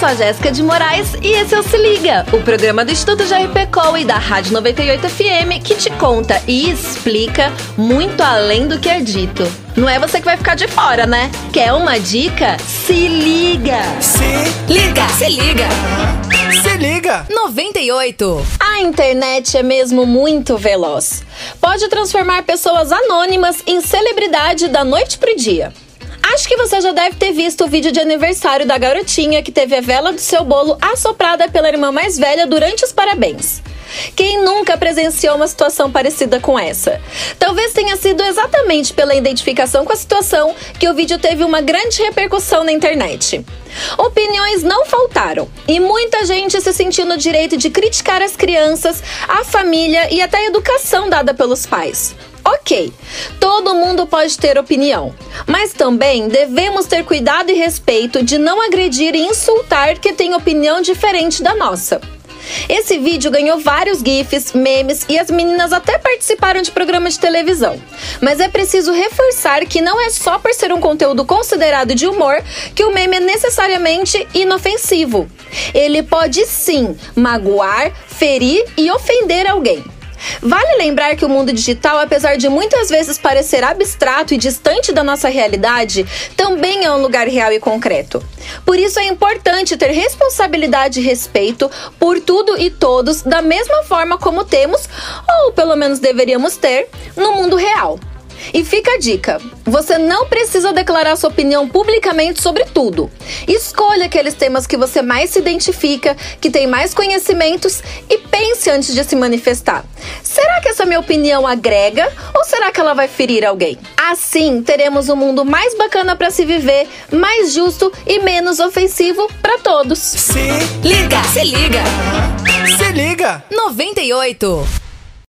sou a Jéssica de Moraes e esse é o Se Liga, o programa do Estudo JRPCOL e da Rádio 98 FM que te conta e explica muito além do que é dito. Não é você que vai ficar de fora, né? Quer uma dica? Se liga! Se liga! Se liga! Se liga! 98. A internet é mesmo muito veloz. Pode transformar pessoas anônimas em celebridade da noite pro dia. Acho que você já deve ter visto o vídeo de aniversário da garotinha que teve a vela do seu bolo assoprada pela irmã mais velha durante os parabéns. Quem nunca presenciou uma situação parecida com essa? Talvez tenha sido exatamente pela identificação com a situação que o vídeo teve uma grande repercussão na internet. Opiniões não faltaram e muita gente se sentiu no direito de criticar as crianças, a família e até a educação dada pelos pais. Ok, todo mundo pode ter opinião, mas também devemos ter cuidado e respeito de não agredir e insultar quem tem opinião diferente da nossa. Esse vídeo ganhou vários GIFs, memes e as meninas até participaram de programas de televisão. Mas é preciso reforçar que não é só por ser um conteúdo considerado de humor que o meme é necessariamente inofensivo. Ele pode sim magoar, ferir e ofender alguém. Vale lembrar que o mundo digital, apesar de muitas vezes parecer abstrato e distante da nossa realidade, também é um lugar real e concreto. Por isso é importante ter responsabilidade e respeito por tudo e todos da mesma forma como temos, ou pelo menos deveríamos ter, no mundo real. E fica a dica: você não precisa declarar sua opinião publicamente sobre tudo. Escolha aqueles temas que você mais se identifica, que tem mais conhecimentos e pense antes de se manifestar. Será que essa minha opinião agrega ou será que ela vai ferir alguém? Assim, teremos um mundo mais bacana para se viver, mais justo e menos ofensivo para todos. Se Liga! Se liga! se liga! 98.